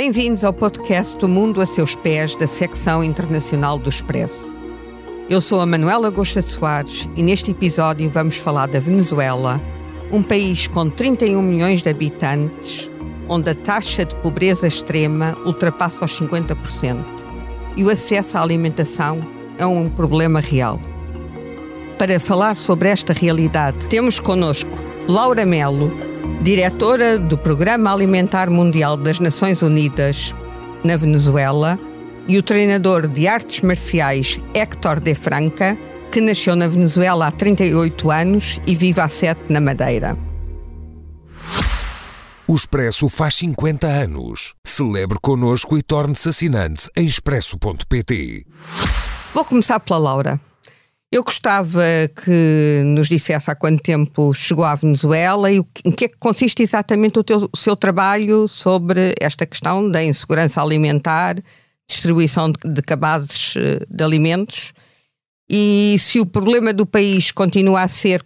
Bem-vindos ao podcast do Mundo a Seus Pés, da secção internacional do Expresso. Eu sou a Manuela Gosta de Soares e neste episódio vamos falar da Venezuela, um país com 31 milhões de habitantes, onde a taxa de pobreza extrema ultrapassa os 50% e o acesso à alimentação é um problema real. Para falar sobre esta realidade, temos connosco Laura Melo, diretora do Programa Alimentar Mundial das Nações Unidas na Venezuela, e o treinador de artes marciais Héctor de Franca, que nasceu na Venezuela há 38 anos e vive há 7 na Madeira. O Expresso faz 50 anos. Celebre connosco e torne-se assinante em expresso.pt. Vou começar pela Laura. Eu gostava que nos dissesse há quanto tempo chegou à Venezuela e em que é que consiste exatamente o, teu, o seu trabalho sobre esta questão da insegurança alimentar, distribuição de, de cabazes eh, de alimentos e se o problema do país continua a ser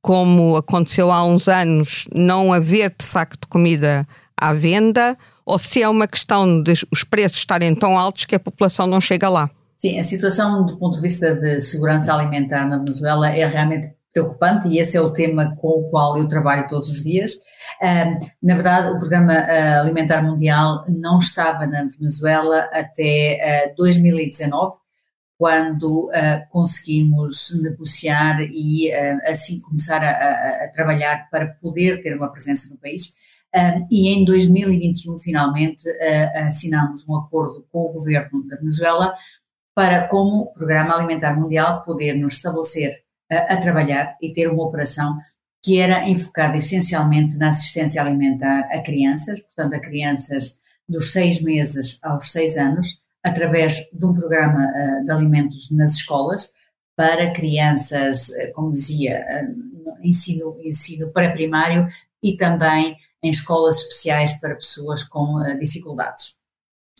como aconteceu há uns anos, não haver de facto comida à venda, ou se é uma questão de os preços estarem tão altos que a população não chega lá. Sim, a situação do ponto de vista de segurança alimentar na Venezuela é realmente preocupante e esse é o tema com o qual eu trabalho todos os dias. na verdade, o Programa ah, Alimentar Mundial não estava na Venezuela até 2019, ah, quando uh, conseguimos negociar e assim começar a, a, a, trabalhar para poder ter uma presença no país. e em 2021, finalmente, assinamos um acordo com o governo da Venezuela para, como Programa Alimentar Mundial, poder nos estabelecer a, a trabalhar e ter uma operação que era enfocada essencialmente na assistência alimentar a crianças, portanto, a crianças dos seis meses aos seis anos, através de um programa uh, de alimentos nas escolas para crianças, uh, como dizia, ensino, ensino pré-primário e também em escolas especiais para pessoas com dificuldades.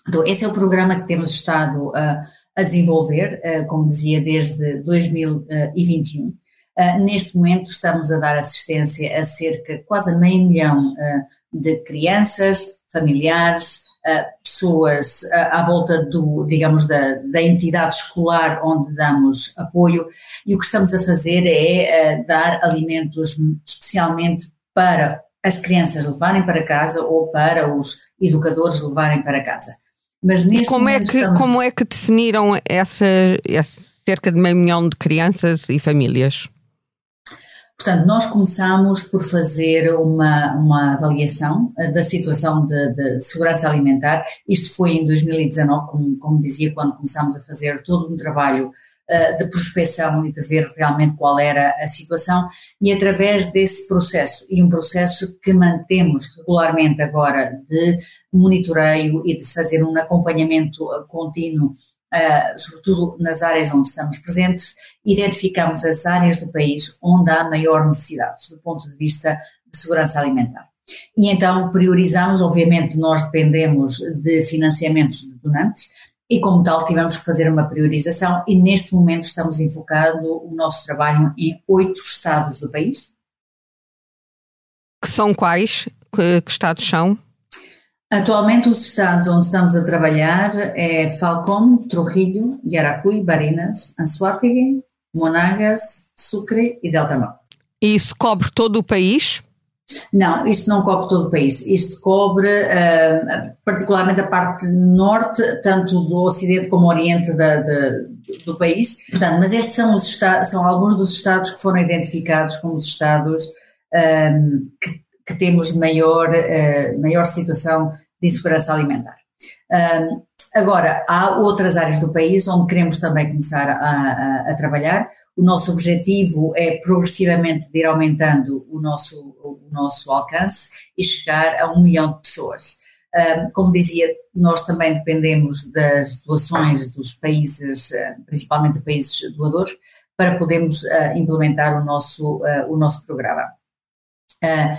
Então, esse é o programa que temos estado a a desenvolver, eh, como dizia, desde 2021. Eh, neste momento estamos a dar assistência a cerca quase meio milhão eh, de crianças, familiares, pessoas à volta do, digamos, da, da entidade escolar onde damos apoio e o que estamos a fazer é dar alimentos especialmente para as crianças levarem para casa ou para os educadores levarem para casa. Mas neste como é que estamos... como é que definiram essa, essa cerca de meio milhão de crianças e famílias? Portanto, nós começamos por fazer uma, uma avaliação eh, da situação de, de, segurança alimentar. Isto foi em 2019, como, como dizia, quando começámos a fazer todo um trabalho uh, de prospecção e de ver realmente qual era a situação. E através desse processo, e um processo que mantemos regularmente agora de monitoreio e de fazer um acompanhamento contínuo Uh, sobretudo nas áreas onde estamos presentes, identificamos as áreas do país onde há maior necessidades do ponto de vista de segurança alimentar. E então priorizamos, obviamente nós dependemos de financiamentos de donantes e como tal tivemos que fazer uma priorização e neste momento estamos enfocando o nosso trabalho em oito estados do país. Que são quais? Que, que estados são? Atualmente os estados onde estamos a trabalhar é Falcón, Trujillo, Yaracuy, Barinas, Anzuategui, Monagas, Sucre e Delta Norte. E isso cobre todo o país? Não, isto não cobre todo o país. Isto cobre uh, particularmente a parte norte, tanto do ocidente como oriente da, da, do país. Portanto, mas estes são, os são alguns dos estados que foram identificados como os estados um, ehm, que que temos maior, uh, maior situação de insegurança alimentar. Um, agora, há outras áreas do país onde queremos também começar a, a, a, trabalhar. O nosso objetivo é progressivamente de ir aumentando o nosso, o nosso alcance e chegar a um milhão de pessoas. Como dizia, nós também dependemos das doações dos países, principalmente países doadores, para podermos uh, implementar o nosso, uh, o nosso programa. Uh,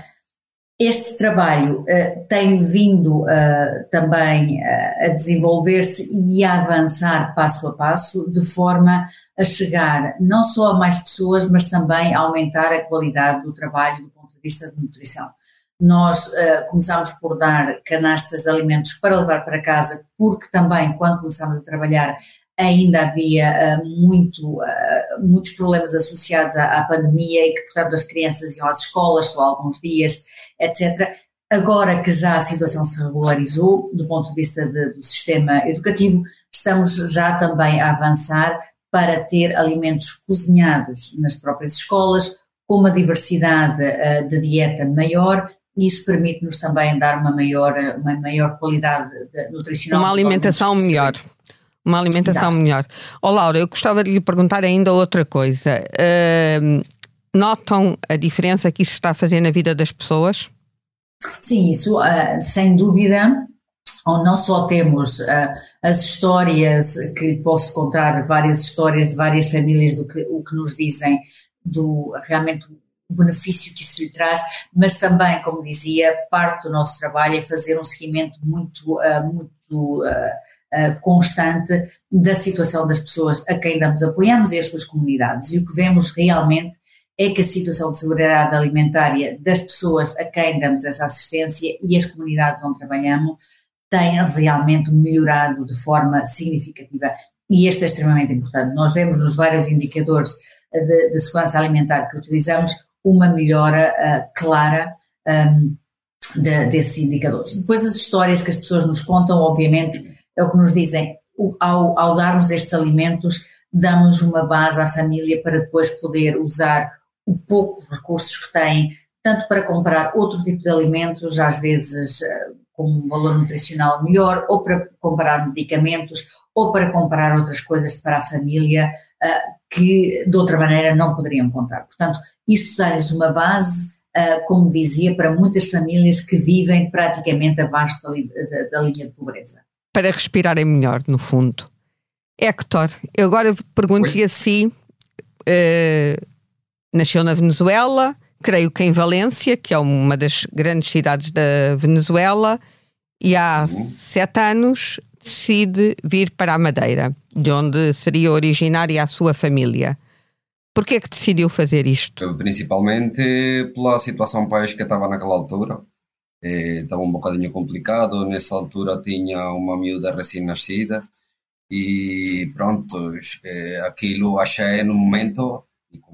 este trabalho uh, tem vindo uh, também uh, a desenvolver-se e a avançar passo a passo, de forma a chegar não só a mais pessoas, mas também a aumentar a qualidade do trabalho do ponto de vista de nutrição. nós uh, começámos por dar canastas de alimentos para levar para casa, porque também, quando começámos a trabalhar, ainda havia uh, muito, uh, muitos problemas associados à, à, pandemia e que, portanto, as crianças iam às escolas só alguns dias, etc. Agora que já a situação se regularizou, do ponto de vista de, do sistema educativo, estamos já também a avançar para ter alimentos cozinhados nas próprias escolas, com uma diversidade uh, de dieta maior e isso permite-nos também dar uma maior, uma maior qualidade nutricional. Uma alimentação melhor. Uma alimentação Exato. melhor. Ó oh, Laura, eu gostava de lhe perguntar ainda outra coisa. Uh, notam a diferença que isso está a fazer na vida das pessoas? Sim, isso uh, sem dúvida. Ou não só temos uh, as histórias que posso contar, várias histórias de várias famílias do que o que nos dizem do realmente o benefício que isso lhe traz, mas também, como dizia, parte do nosso trabalho é fazer um seguimento muito, uh, muito constante da situação das pessoas a quem damos apoiamos e as suas comunidades. E o que vemos realmente é que a situação de segurança alimentária das pessoas a quem damos essa assistência e as comunidades onde trabalhamos tem realmente melhorado de forma significativa. E este é extremamente importante. Nós vemos nos vários indicadores de, de segurança alimentar que utilizamos uma melhora uh, clara um, de, desses indicadores. Depois as histórias que as pessoas nos contam, obviamente, é o que nos dizem. O, ao, ao darmos estes alimentos, damos uma base à família para depois poder usar o pouco recursos que têm, tanto para comprar outro tipo de alimentos, às vezes uh, com um valor nutricional melhor, ou para comprar medicamentos, ou para comprar outras coisas para a família uh, que de outra maneira não poderiam contar. Portanto, isto dá-lhes uma base, uh, como dizia, para muitas famílias que vivem praticamente abaixo da, linha de pobreza. Para respirarem melhor, no fundo. Hector, eu agora pergunto-lhe assim: uh, nasceu na Venezuela, creio que em Valência, que é uma das grandes cidades da Venezuela, e há sete anos decide vir para a Madeira, de onde seria originária a sua família. Por que é que decidiu fazer isto? Principalmente pela situação país que estava naquela altura. estava um bocadinho complicado. Nessa altura tinha uma miúda recém-nascida e pronto, aquilo achei no momento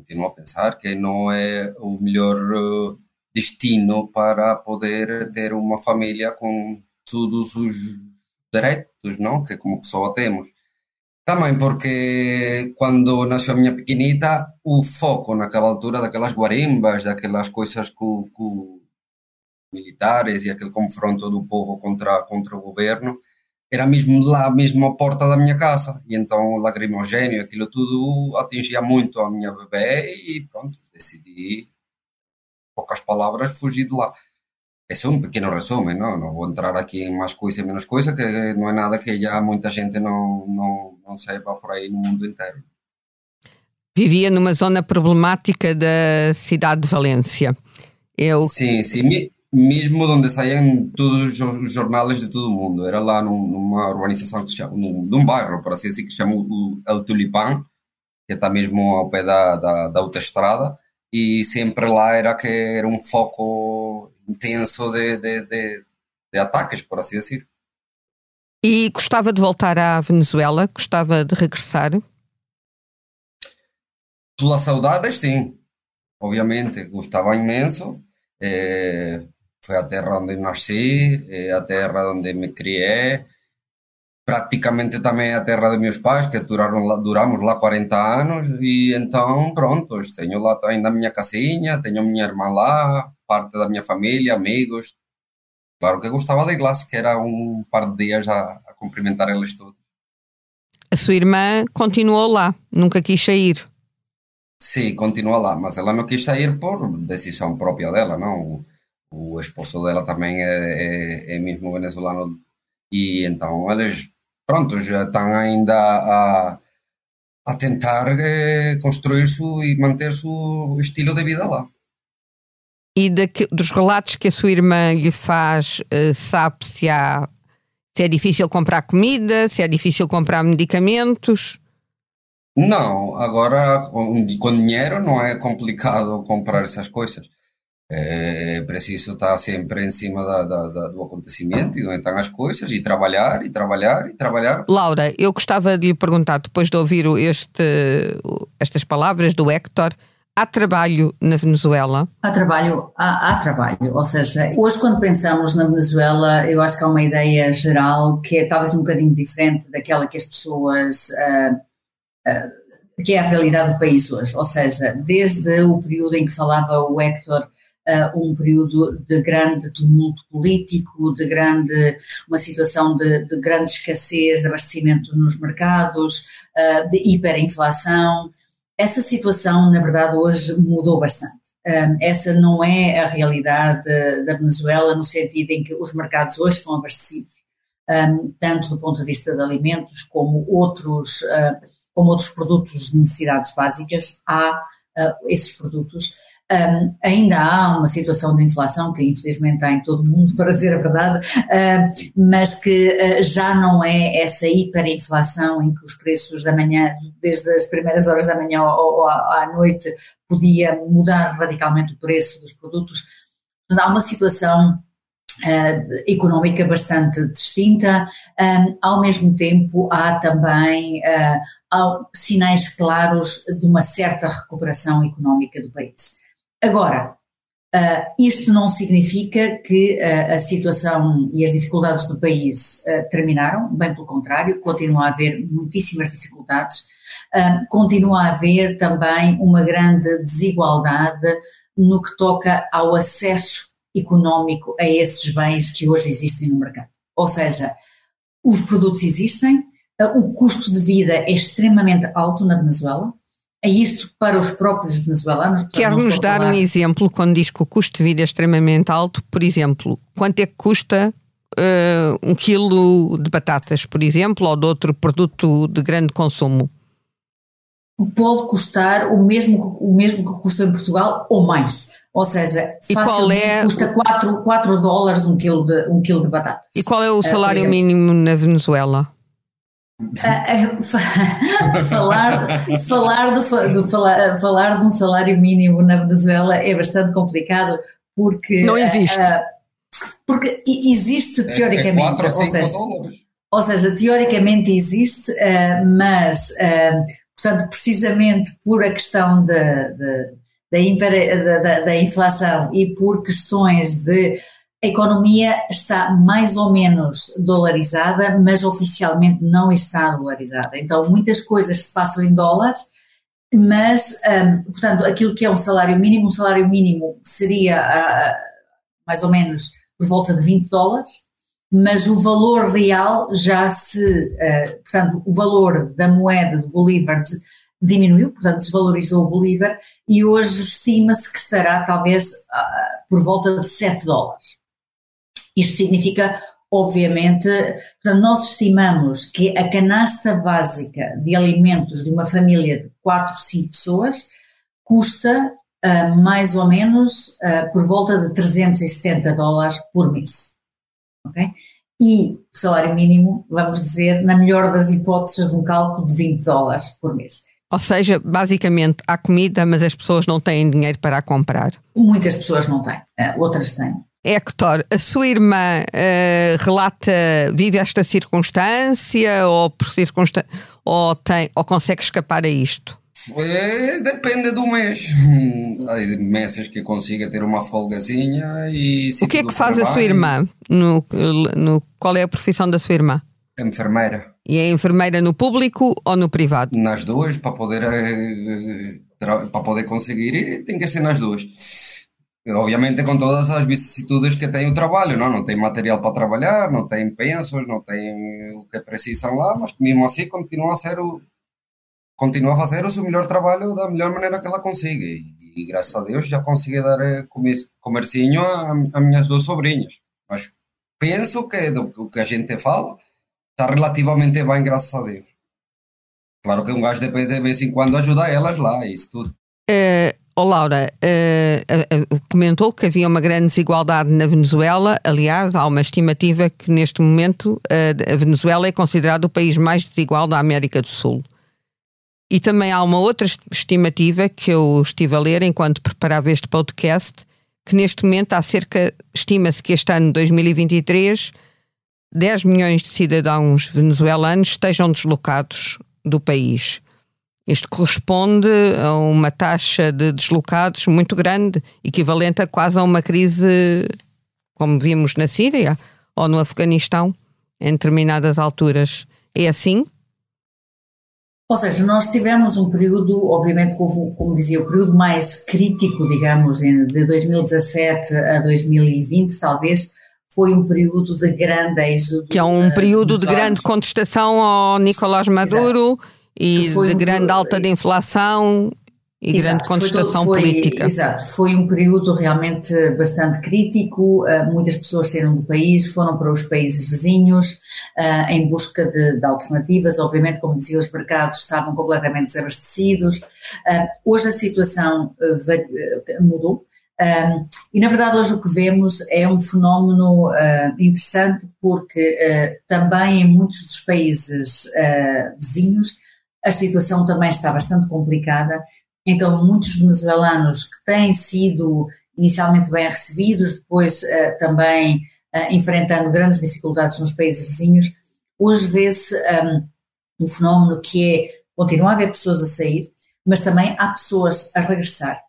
continuo a pensar que não é o melhor eh, destino para poder ter uma família com todos os direitos, não? Que como pessoa temos. Também porque quando nasceu a minha pequenita, o foco naquela altura daquelas guarimbas, daquelas coisas com, com militares e aquele confronto do povo contra, contra o governo, era mesmo lá, mesmo à porta da minha casa. E então o lacrimogênio, aquilo tudo atingia muito a minha bebê e pronto, decidi, poucas palavras, fugir de lá. Esse é um pequeno resumo, não, não vou entrar aqui em mais coisa e menos coisa, que não é nada que já muita gente não, não, não saiba por aí no mundo inteiro. Vivia numa zona problemática da cidade de Valência. Eu... Sim, sim, mesmo onde saíam todos os jornais de todo o mundo. Era lá numa urbanização que se chama, num, bairro, por assim dizer, que se chama o El Tulipán, que está mesmo ao pé da, da, da autoestrada, e sempre lá era que era um foco intenso de, de, de, de ataques, por assim dizer. E gostava de voltar à Venezuela? Gostava de regressar? Pela saudades, sim. Obviamente, gostava imenso. É, foi a terra onde nasci, é a terra onde me criei. Praticamente também a terra de meus pais, que duraram lá, duramos lá 40 anos. E então, pronto, tenho lá ainda a minha casinha, tenho minha irmã lá, parte da minha família, amigos. Claro que gostava de lá, que era um par de dias a, a cumprimentar eles todos. A sua irmã continuou lá, nunca quis sair? Sim, continua lá, mas ela não quis sair por decisão própria dela, não? O, esposo dela também é, é, é mesmo venezuelano e então eles, pronto, já estão ainda a, a tentar eh, construir su, e manter o estilo de vida lá e dos relatos que a sua irmã lhe faz, uh, sabe se, há, se é difícil comprar comida, se é difícil comprar medicamentos? Não, agora com dinheiro não é complicado comprar essas coisas. É preciso estar sempre em cima da, da, da, do acontecimento e de onde estão as coisas e trabalhar e trabalhar e trabalhar. Laura, eu gostava de lhe perguntar, depois de ouvir este, estas palavras do Héctor, há trabalho na Venezuela? Há trabalho, há, há, trabalho. Ou seja, hoje quando pensamos na Venezuela, eu acho que há uma ideia geral que é talvez um bocadinho diferente daquela que as pessoas. Uh, uh, que é a realidade do país hoje. Ou seja, desde o período em que falava o Héctor uh, um período de grande tumulto político, de grande, uma situação de, de grande escassez de abastecimento nos mercados, uh, de hiperinflação. Essa situação, na verdade, hoje mudou bastante. Essa não é a realidade da Venezuela, no sentido em que os mercados hoje estão abastecidos, tanto do ponto de vista de alimentos como outros, uh, como outros produtos de necessidades básicas. Há uh, esses produtos um, ainda há uma situação de inflação que infelizmente há em todo o mundo, para dizer a verdade, mas que uh, já não é essa hiperinflação em que os preços da manhã, desde as primeiras horas da manhã ou, à, noite, podia mudar radicalmente o preço dos produtos. Há uma situação Uh, económica bastante distinta. Um, ao mesmo tempo, há também uh, há sinais claros de uma certa recuperação económica do país. Agora, uh, isto não significa que uh, a situação e as dificuldades do país uh, terminaram, bem pelo contrário, continua a haver muitíssimas dificuldades, continua a haver também uma grande desigualdade no que toca ao acesso económico a esses bens que hoje existem no mercado. Ou seja, os produtos existem, o custo de vida é extremamente alto na Venezuela, é isto para os próprios venezuelanos. Quer-nos dar um exemplo quando diz que o custo de vida é extremamente alto? Por exemplo, quanto é que custa uh, um quilo de batatas, por exemplo, ou de outro produto de grande consumo? Pode custar o mesmo, o mesmo que custa em Portugal ou mais. Ou seja, e qual é custa 4, 4 dólares um quilo, de, um quilo de batatas. E qual é o eh, salário uh, mínimo na Venezuela? falar, falar, do, do, falar, falar de um salário mínimo na Venezuela é bastante complicado porque. Não existe. Uh, porque existe teoricamente. É, é ou, seja, ou seja, teoricamente existe, uh, mas, uh, portanto, precisamente por a questão de, de, da, da, da inflação e por questões de a economia está mais ou menos dolarizada, mas oficialmente não está dolarizada. Então, muitas coisas se passam em dólares, mas, um, portanto, aquilo que é um salário mínimo, um salário mínimo seria uh, mais ou menos por volta de 20 dólares, mas o valor real já se, uh, portanto, o valor da moeda do Bolívar diminuiu, portanto, desvalorizou o Bolívar e hoje estima-se que estará talvez por volta de 7 dólares. Isto significa, obviamente, portanto, nós estimamos que a canasta básica de alimentos de uma família de 4, 5 pessoas custa uh, mais ou menos uh, por volta de 370 dólares por mês. Okay? E o salário mínimo, vamos dizer, na melhor das hipóteses, de um cálculo de 20 dólares por mês. Ou seja, basicamente há comida, mas as pessoas não têm dinheiro para a comprar. Muitas pessoas não têm, uh, outras têm. Héctor, a sua irmã uh, relata, vive esta circunstância ou por circunstância, ou, tem, ou consegue escapar a isto? É, depende do mês. Há meses que consiga ter uma folgazinha e. O que é que faz trabalho, a sua irmã? No, no, qual é a profissão da sua irmã? Enfermeira. E é enfermeira no público ou no privado? Nas duas, para poder, eh, para poder conseguir, tem que ser nas duas. Obviamente com todas as vicissitudes que tem o trabalho, não? não tem material para trabalhar, não tem pensos, não tem o que precisam lá, mas mesmo assim continua a ser o continua a fazer o seu melhor trabalho da melhor maneira que ela consiga e, graças a Deus já consegui dar eh, comercinho a, a minhas duas sobrinhas. Mas penso que do que a gente fala está relativamente bem, graças a Deus. Claro que um gajo depende de vez em quando ajudar elas lá, isso tudo. É, Oh, Laura, uh, uh, comentou que havia uma grande desigualdade na Venezuela. Aliás, há uma estimativa que neste momento uh, a Venezuela é considerado o país mais desigual da América do Sul. E também há uma outra estimativa que eu estive a ler enquanto preparava este podcast, que neste momento há cerca, estima-se que este ano 2023, 10 milhões de cidadãos venezuelanos estejam deslocados do país. Isto corresponde a uma taxa de deslocados muito grande, equivalente a quase a uma crise como vimos na Síria ou no Afeganistão, em determinadas alturas. É assim? Ou seja, nós tivemos um período, obviamente, como, como dizia, o período mais crítico, digamos, de 2017 a 2020, talvez, foi um período de grande êxodo. Que é um período de grande contestação ao Nicolás Maduro Exato. E de um, grande alta de inflação e exato, grande contestação foi, política. Exato, foi um período realmente bastante crítico. Uh, muitas pessoas saíram do país, foram para os países vizinhos uh, em busca de, de, alternativas. Obviamente, como dizia, os mercados estavam completamente desabastecidos. Uh, hoje a situação mudou. Um, e na verdade hoje o que vemos é um fenómeno interessante porque também em muitos dos países vizinhos a situação também está bastante complicada então, muitos venezuelanos que têm sido inicialmente bem recebidos, depois uh, também uh, enfrentando grandes dificuldades nos países vizinhos, hoje vê-se um, um, fenómeno que é continuar a haver pessoas a sair, mas também há pessoas a regressar.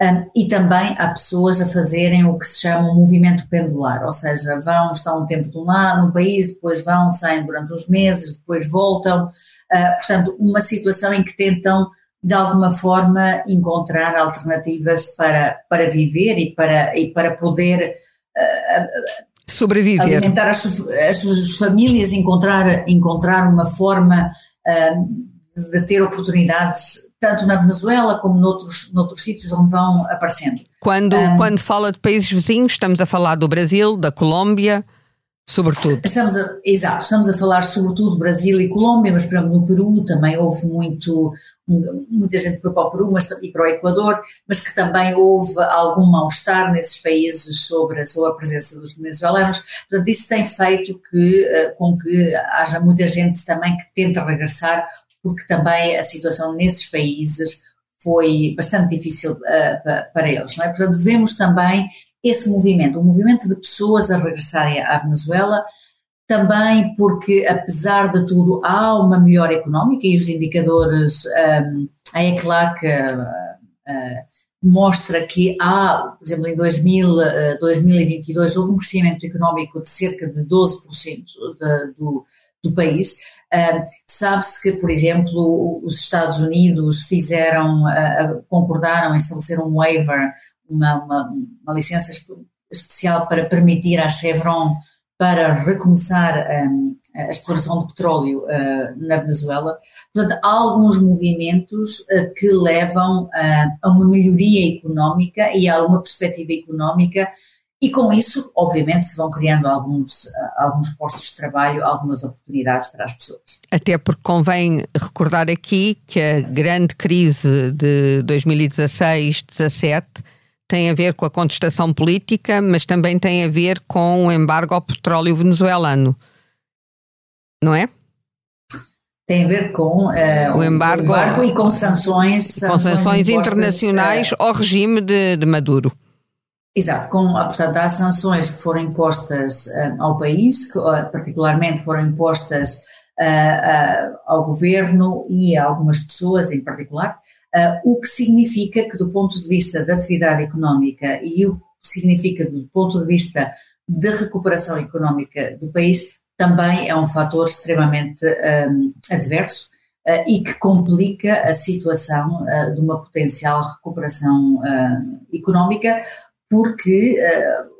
Um, e também há pessoas a fazerem o que se chama um movimento pendular, ou seja, vão, estão um tempo de um lado, no país, depois vão, saem durante uns meses, depois voltam. Uh, portanto, uma situação em que tentam de alguma forma encontrar alternativas para, para viver e para, e para poder uh, sobreviver. Alimentar as, as suas famílias, encontrar, encontrar uma forma uh, de ter oportunidades tanto na Venezuela como noutros, noutros sítios onde vão aparecendo. Quando, um, quando fala de países vizinhos, estamos a falar do Brasil, da Colômbia, Sobretudo. Estamos a, exato, estamos a falar sobretudo Brasil e Colômbia, mas por exemplo no Peru também houve muito, muita gente foi para o Peru mas, e para o Equador, mas que também houve algum mal-estar nesses países sobre a, sobre a presença dos venezuelanos. Portanto, isso tem feito que, eh, com que haja muita gente também que tenta regressar, porque também a situação nesses países foi bastante difícil uh, para eles. Não é? Portanto, vemos também esse movimento, um movimento de pessoas a regressarem à Venezuela, também porque, apesar de tudo, há uma melhora económica e os indicadores, um, a ECLAC uh, uh, mostra que há, por exemplo, em 2000, uh, 2022 houve um crescimento económico de cerca de 12% de, do, do país. Uh, Sabe-se que, por exemplo, os Estados Unidos fizeram, uh, concordaram estabelecer um waiver, uma, uma, uma licença especial para permitir à Chevron para recomeçar um, a exploração de petróleo uh, na Venezuela. Portanto, há alguns movimentos uh, que levam uh, a uma melhoria económica e a uma perspectiva económica e com isso, obviamente, se vão criando alguns, alguns postos de trabalho, algumas oportunidades para as pessoas. Até porque convém recordar aqui que a grande crise de 2016-17 tem a ver com a contestação política, mas também tem a ver com o embargo ao petróleo venezuelano. Não é? Tem a ver com uh, o, embargo, o embargo e com sanções, sanções, com sanções internacionais uh, ao regime de, de, Maduro. Exato, com, portanto, há sanções que foram impostas uh, ao país, que particularmente foram impostas ao governo e a algumas pessoas em particular, Uh, o que significa que, do ponto de vista da atividade económica e o que significa do ponto de vista da recuperação económica do país, também é um fator extremamente um, adverso uh, e que complica a situação uh, de uma potencial recuperação económica, porque,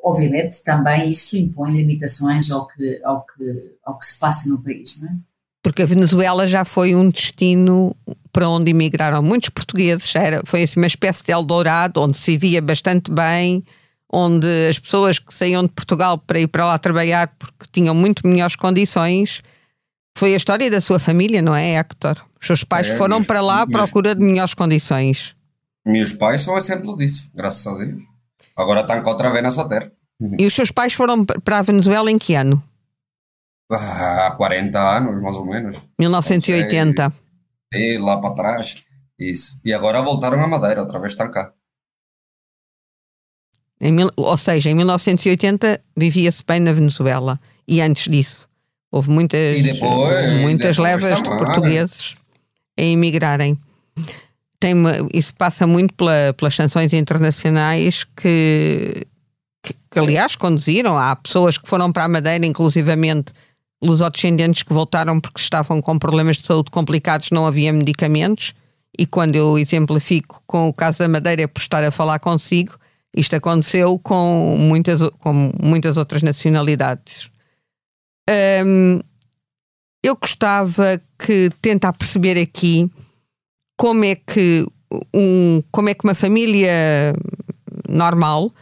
obviamente, também isso impõe limitações ao que, ao que, ao que se passa no país, não é? Porque a Venezuela já foi um destino para onde emigraram muitos portugueses, era, foi assim uma espécie de Eldorado, onde se via bastante bem, onde as pessoas que saíam de Portugal para ir para lá trabalhar porque tinham muito melhores condições, foi a história da sua família, não é, Hector? Os seus pais é, foram meus, para lá à procura de melhores condições. Meus pais são exemplo disso, graças a Deus. Agora estão outra vez na sua terra. E os seus pais foram para a Venezuela em que ano? Há 40 anos, mais ou menos. 1980. E, lá para trás, isso. E agora voltaram a Madeira, outra vez estão cá. Em, ou seja, em 1980 vivia-se bem na Venezuela e antes disso houve muitas, depois, muitas levas de portugueses a emigrarem. Tem uma, isso passa muito pela, pelas sanções internacionais que, que, que, aliás, conduziram. Há pessoas que foram para a Madeira, inclusivamente lusodescendentes que voltaram porque estavam com problemas de saúde complicados, não havia medicamentos. E quando eu exemplifico com o caso da Madeira, por estar a falar consigo, isto aconteceu com muitas, com muitas outras nacionalidades. Um, eu gostava que tentar perceber aqui como é que um, como é que uma família normal,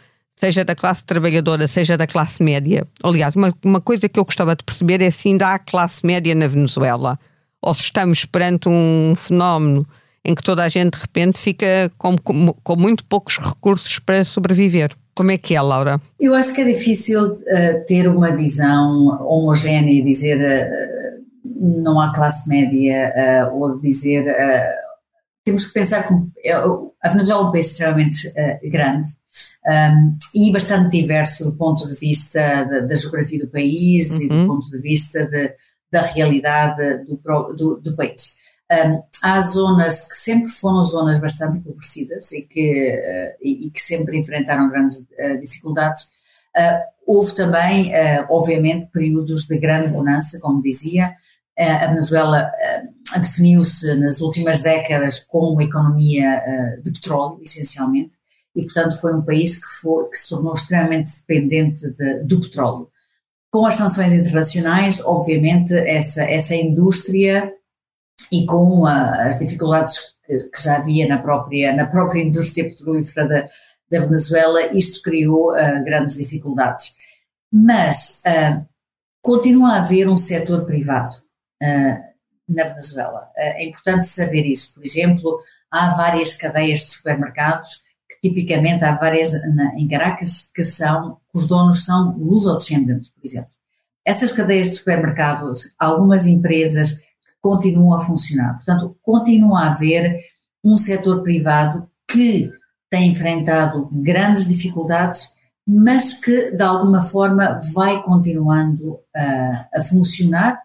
seja da classe trabalhadora, seja da classe média, aliás, uma, uma coisa que eu gostava de perceber é se ainda há classe média na Venezuela, ou se estamos perante um fenómeno em que toda a gente de repente fica com, com, com muito poucos recursos para sobreviver. Como é que é, Laura? Eu acho que é difícil uh, ter uma visão homogénea e dizer uh, não há classe média uh, ou dizer. temos que pensar que a Venezuela é um país extremamente grande um, e bastante diverso do ponto de vista da, da geografia do país uhum. e do uhum. ponto de vista de, da realidade do, do, do país. Um, há zonas que sempre foram zonas bastante empobrecidas e que, uh, e, e, que sempre enfrentaram grandes uh, dificuldades. Uh, houve também, obviamente, períodos de grande bonança, como dizia. a Venezuela definiu-se nas últimas décadas como uma economia de petróleo, essencialmente, e, portanto, foi um país que, foi, que se tornou extremamente dependente de, do petróleo. Com as sanções internacionais, obviamente, essa, essa indústria e com a, as dificuldades que, já havia na própria, na própria indústria petrolífera da, da Venezuela, isto criou uh, grandes dificuldades. Mas uh, continua a haver um setor privado uh, na Venezuela. é importante saber isso. Por exemplo, há várias cadeias de supermercados tipicamente há várias na, em Caracas que são, os donos são lusodescendentes, por exemplo. Essas cadeias de supermercados, algumas empresas continuam a funcionar. Portanto, continua a haver um setor privado que tem enfrentado grandes dificuldades, mas que de alguma forma vai continuando uh, a funcionar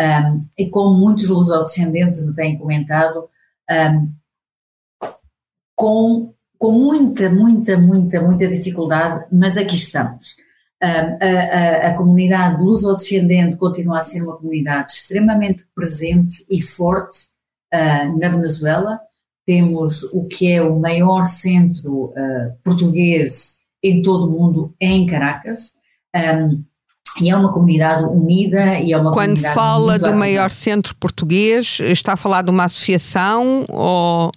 um, e como muitos lusodescendentes me têm comentado, um, com, com muita, muita, muita, muita dificuldade, mas aqui estamos a, a, a comunidade luso-descendente continua a ser uma comunidade extremamente presente e forte uh, na Venezuela. Temos o que é o maior centro uh, português em todo o mundo, em Caracas. Um, e é uma comunidade unida e é uma Quando fala do maior centro português, está a falar de uma associação ou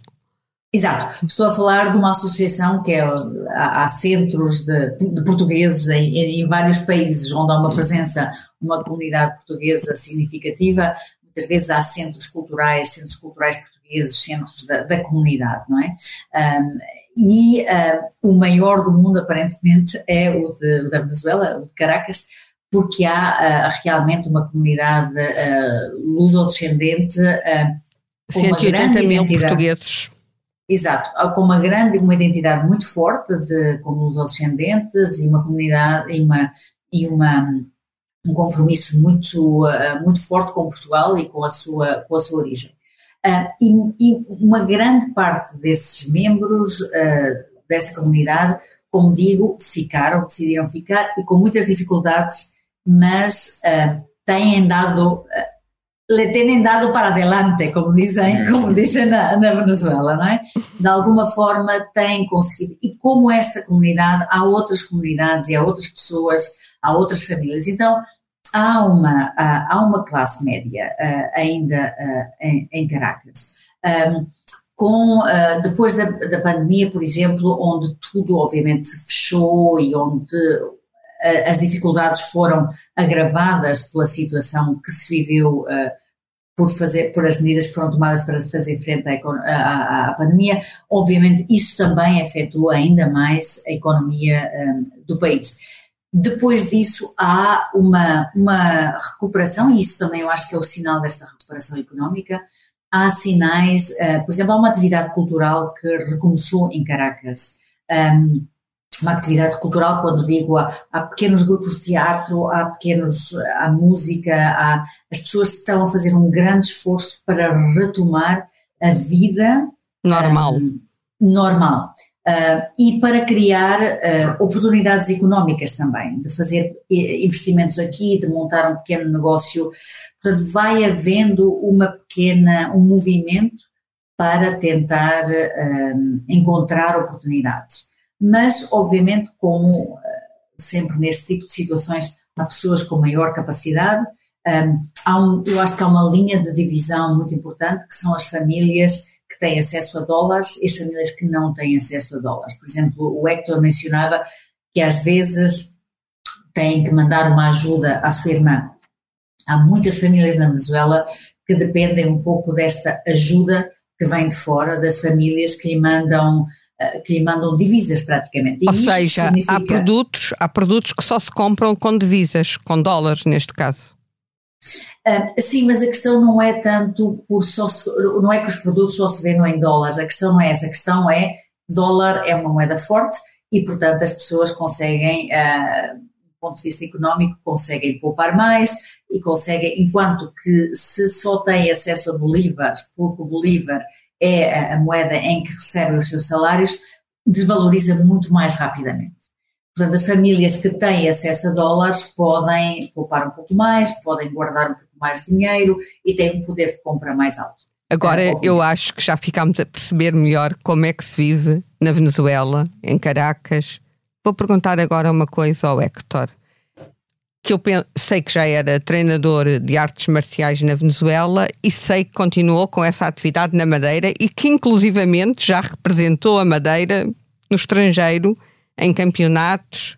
Exato, estou a falar de uma associação que é, há, há centros de, de portugueses em, em, vários países onde há uma presença, uma comunidade portuguesa significativa, muitas vezes há centros culturais, centros culturais portugueses, centros da, da comunidade, não é? Um, e uh, o maior do mundo aparentemente é o, de, o da Venezuela, o de Caracas, porque há uh, realmente uma comunidade uh, luso-descendente uh, 180 mil portugueses Exato, com uma grande, uma identidade muito forte de, como os descendentes e uma comunidade e, uma, e uma, um compromisso muito, uh, muito forte com Portugal e com a sua, com a sua origem. Uh, e, e, uma grande parte desses membros uh, dessa comunidade, como digo, ficaram, decidiram ficar e com muitas dificuldades, mas têm dado le têm dado para adelante, como dizem, é. como dizem na, na, Venezuela, não é? De alguma forma têm conseguido. E como esta comunidade, há outras comunidades e há outras pessoas, há outras famílias. Então, há uma, há uma classe média ainda em, em Caracas. Um, com, depois da, da pandemia, por exemplo, onde tudo obviamente se fechou e onde as dificuldades foram agravadas pela situação que se viveu uh, por fazer, por as medidas que foram tomadas para fazer frente à, à, à pandemia, obviamente isso também afetou ainda mais a economia um, do país. Depois disso há uma, uma recuperação, e isso também eu acho que é o sinal desta recuperação económica, há sinais, uh, por exemplo, há uma atividade cultural que recomeçou em Caracas, um, uma atividade cultural, quando digo há, há, pequenos grupos de teatro, há pequenos, há música, há, as pessoas estão a fazer um grande esforço para retomar a vida normal. Um, normal. Uh, e para criar uh, oportunidades económicas também, de fazer investimentos aqui, de montar um pequeno negócio. Portanto, vai havendo uma pequena, um movimento para tentar uh, encontrar oportunidades. Mas, obviamente, como sempre neste tipo de situações, há pessoas com maior capacidade, há um, eu acho que há uma linha de divisão muito importante, que são as famílias que têm acesso a dólares e as famílias que não têm acesso a dólares. Por exemplo, o Hector mencionava que às vezes têm que mandar uma ajuda à sua irmã. Há muitas famílias na Venezuela que dependem um pouco desta ajuda que vem de fora, das famílias que lhe mandam eh, que lhe mandam divisas praticamente. E Ou seja, significa... há, produtos, há produtos que só se compram com divisas, com dólares neste caso. Uh, sim, mas a questão não é tanto por só se, não é que os produtos só se vendam em dólares, a questão não é essa, a questão é dólar é uma moeda forte e portanto as pessoas conseguem, uh, do ponto de vista económico, conseguem poupar mais e conseguem, enquanto que se só têm acesso a bolívares, porque o bolívar é a, a moeda em que recebem os seus salários, desvaloriza muito mais rapidamente. Portanto, as famílias que têm acesso a dólares podem poupar um pouco mais, podem guardar um pouco mais de dinheiro e têm um poder de compra mais alto. Agora, é, eu acho que já ficámos a perceber melhor como é que se vive na Venezuela, em Caracas. Vou perguntar agora uma coisa ao Héctor, que eu sei que já era treinador de artes marciais na Venezuela e sei que continuou com essa atividade na Madeira e que inclusivamente já representou a Madeira no estrangeiro em campeonatos.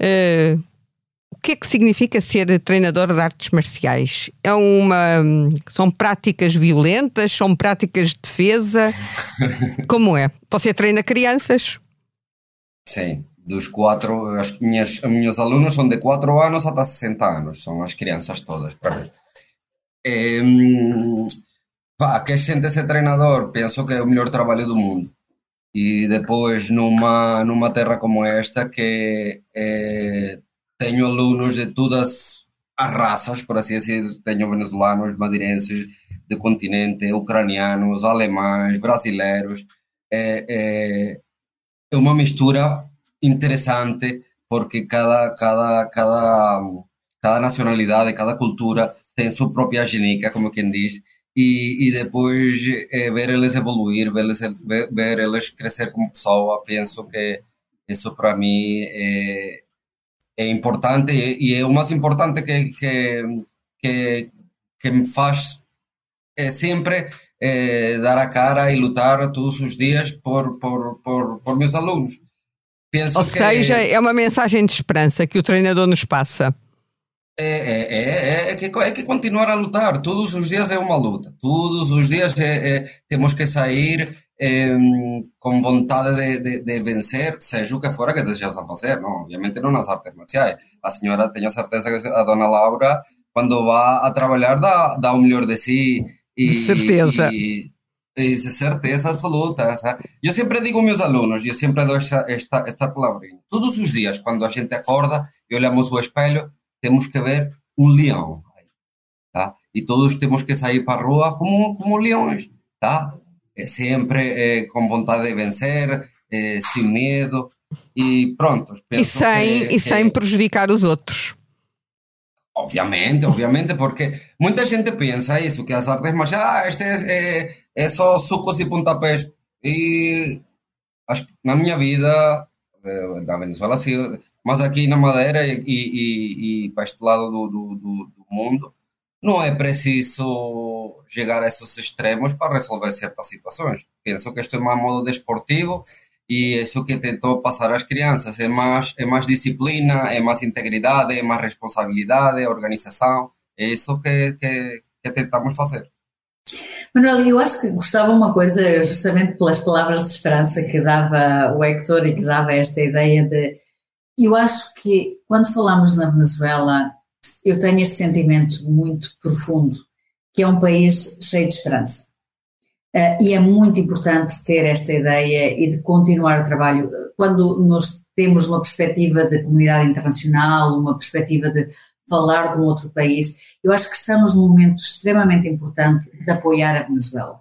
Uh, o que é que significa ser treinador de artes marciais? É uma, são práticas violentas? São práticas de defesa? Como é? Você treina crianças? Sim, dos quatro, as minhas, as minhas alunos são de 4 anos até 60 anos, são as crianças todas para mim. É, pá, que ser treinador, penso que é o melhor trabalho do mundo e depois numa numa terra como esta que é, tenho alunos de todas as raças, por assim dizer, tenho venezuelanos, madeirenses do continente, ucranianos, alemães, brasileiros, é, é uma mistura interessante porque cada cada cada cada nacionalidade, cada cultura tem sua própria genética, como quem diz, e, e depois é, ver eles evoluir, ver eles, ver, ver eles crescer como pessoa, penso que isso para mim é, é importante e, e, é o mais importante que, que, que, que me faz é sempre é, dar a cara e lutar todos os dias por, por, por, por meus alunos. Penso Ou seja, é uma mensagem de esperança que o treinador nos passa. É, é, é, é, que, é que continuar a lutar. Todos os dias é uma luta. Todos os dias é, é temos que sair é, com vontade de, de, de, vencer, seja o que for que desejas fazer. Não? Obviamente não nas artes marciais. A senhora, tenho certeza que a dona Laura, quando vá a trabalhar, dá, dá o melhor de si. E, de certeza. E, e, certeza absoluta. Sabe? Eu sempre digo aos meus alunos, eu sempre dou esta, esta, esta palavrinha. Todos os dias, quando a gente acorda e olhamos o espelho, temos que ver um leão. Tá? E todos temos que sair para a rua como, como leões. Tá? É sempre é, com vontade de vencer, é, sem medo e pronto. E sem, que, e sem prejudicar os outros. Obviamente, obviamente, porque muita gente pensa isso, que as artes marciais, ah, este é, é, só sucos e pontapés. E acho, na minha vida, eh, na Venezuela, sim, mas aqui na Madeira e, e, e para este lado do, do, do, mundo, não é preciso chegar a esses extremos para resolver certas situações. Penso que isto é mais modo desportivo e isso que tentou passar às crianças é mais, é mais disciplina, é mais integridade, é mais responsabilidade, organização. É isso que, que, que tentamos fazer. Manuel, eu acho que gostava uma coisa, justamente pelas palavras de esperança que dava o Hector e que dava esta ideia de eu acho que quando falamos na Venezuela, eu tenho este sentimento muito profundo, que é um país cheio de esperança. Uh, e é muito importante ter esta ideia e de continuar o trabalho. Quando nós temos uma perspectiva de comunidade internacional, uma perspectiva de falar de um outro país, eu acho que estamos num momento extremamente importante de apoiar a Venezuela.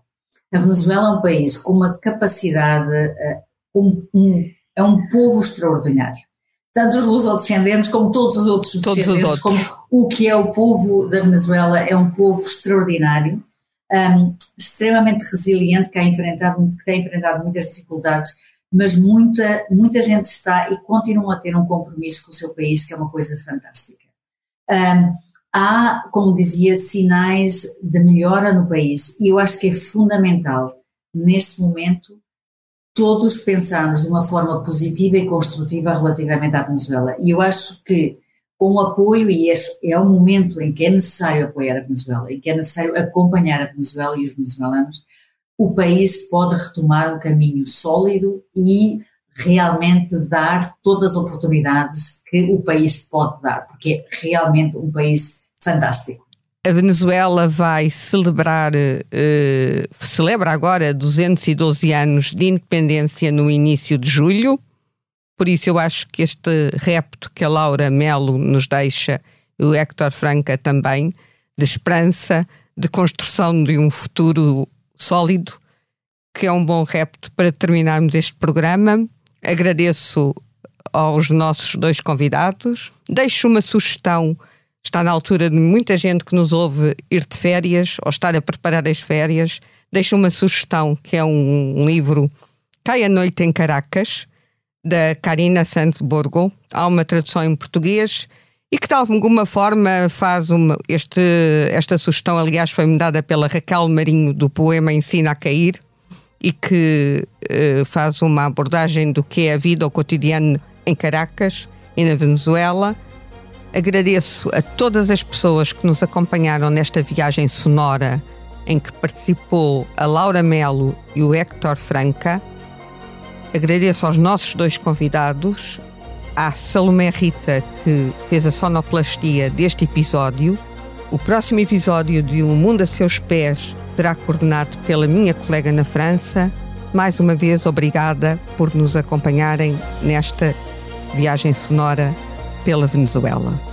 A Venezuela é um país com uma capacidade, uh, um, um, é um povo extraordinário. Tanto os lusodescendentes como todos os outros todos descendentes, os outros. como o que é o povo da Venezuela, é um povo extraordinário um, extremamente resiliente, que, enfrentado, que tem enfrentado muitas dificuldades, mas muita, muita gente está e continua a ter um compromisso com o seu país, que é uma coisa fantástica. Há, como dizia, sinais de melhora no país e eu acho que é fundamental, neste momento, todos pensarmos de uma forma positiva e construtiva relativamente à Venezuela. E eu acho que com o apoio, e este é um momento em que é necessário apoiar a Venezuela, em que é necessário acompanhar a Venezuela e os venezuelanos, o país pode retomar um caminho sólido e realmente dar todas as oportunidades que o país pode dar, porque é realmente um país fantástico. A Venezuela vai celebrar, uh, celebra agora 212 anos de independência no início de julho. Por isso eu acho que este repto que a Laura Melo nos deixa, e o Héctor Franca também, de esperança, de construção de um futuro sólido, que é um bom repto para terminarmos este programa. Agradeço aos nossos dois convidados. Deixo uma sugestão. Está na altura de muita gente que nos ouve ir de férias ou estar a preparar as férias. Deixo uma sugestão que é um, livro Cai a Noite em Caracas, da Karina Santos-Borgo. Há uma tradução em português e que de alguma forma faz uma. Este, esta sugestão, aliás, foi-me dada pela Raquel Marinho do poema Ensina a Cair e que uh, faz uma abordagem do que é a vida, o cotidiano em Caracas e na Venezuela. Agradeço a todas as pessoas que nos acompanharam nesta viagem sonora em que participou a Laura Melo e o Héctor Franca. Agradeço aos nossos dois convidados, à Salomé Rita, que fez a sonoplastia deste episódio. O próximo episódio de Um Mundo a Seus Pés será coordenado pela minha colega na França. Mais uma vez, obrigada por nos acompanharem nesta viagem sonora pela Venezuela.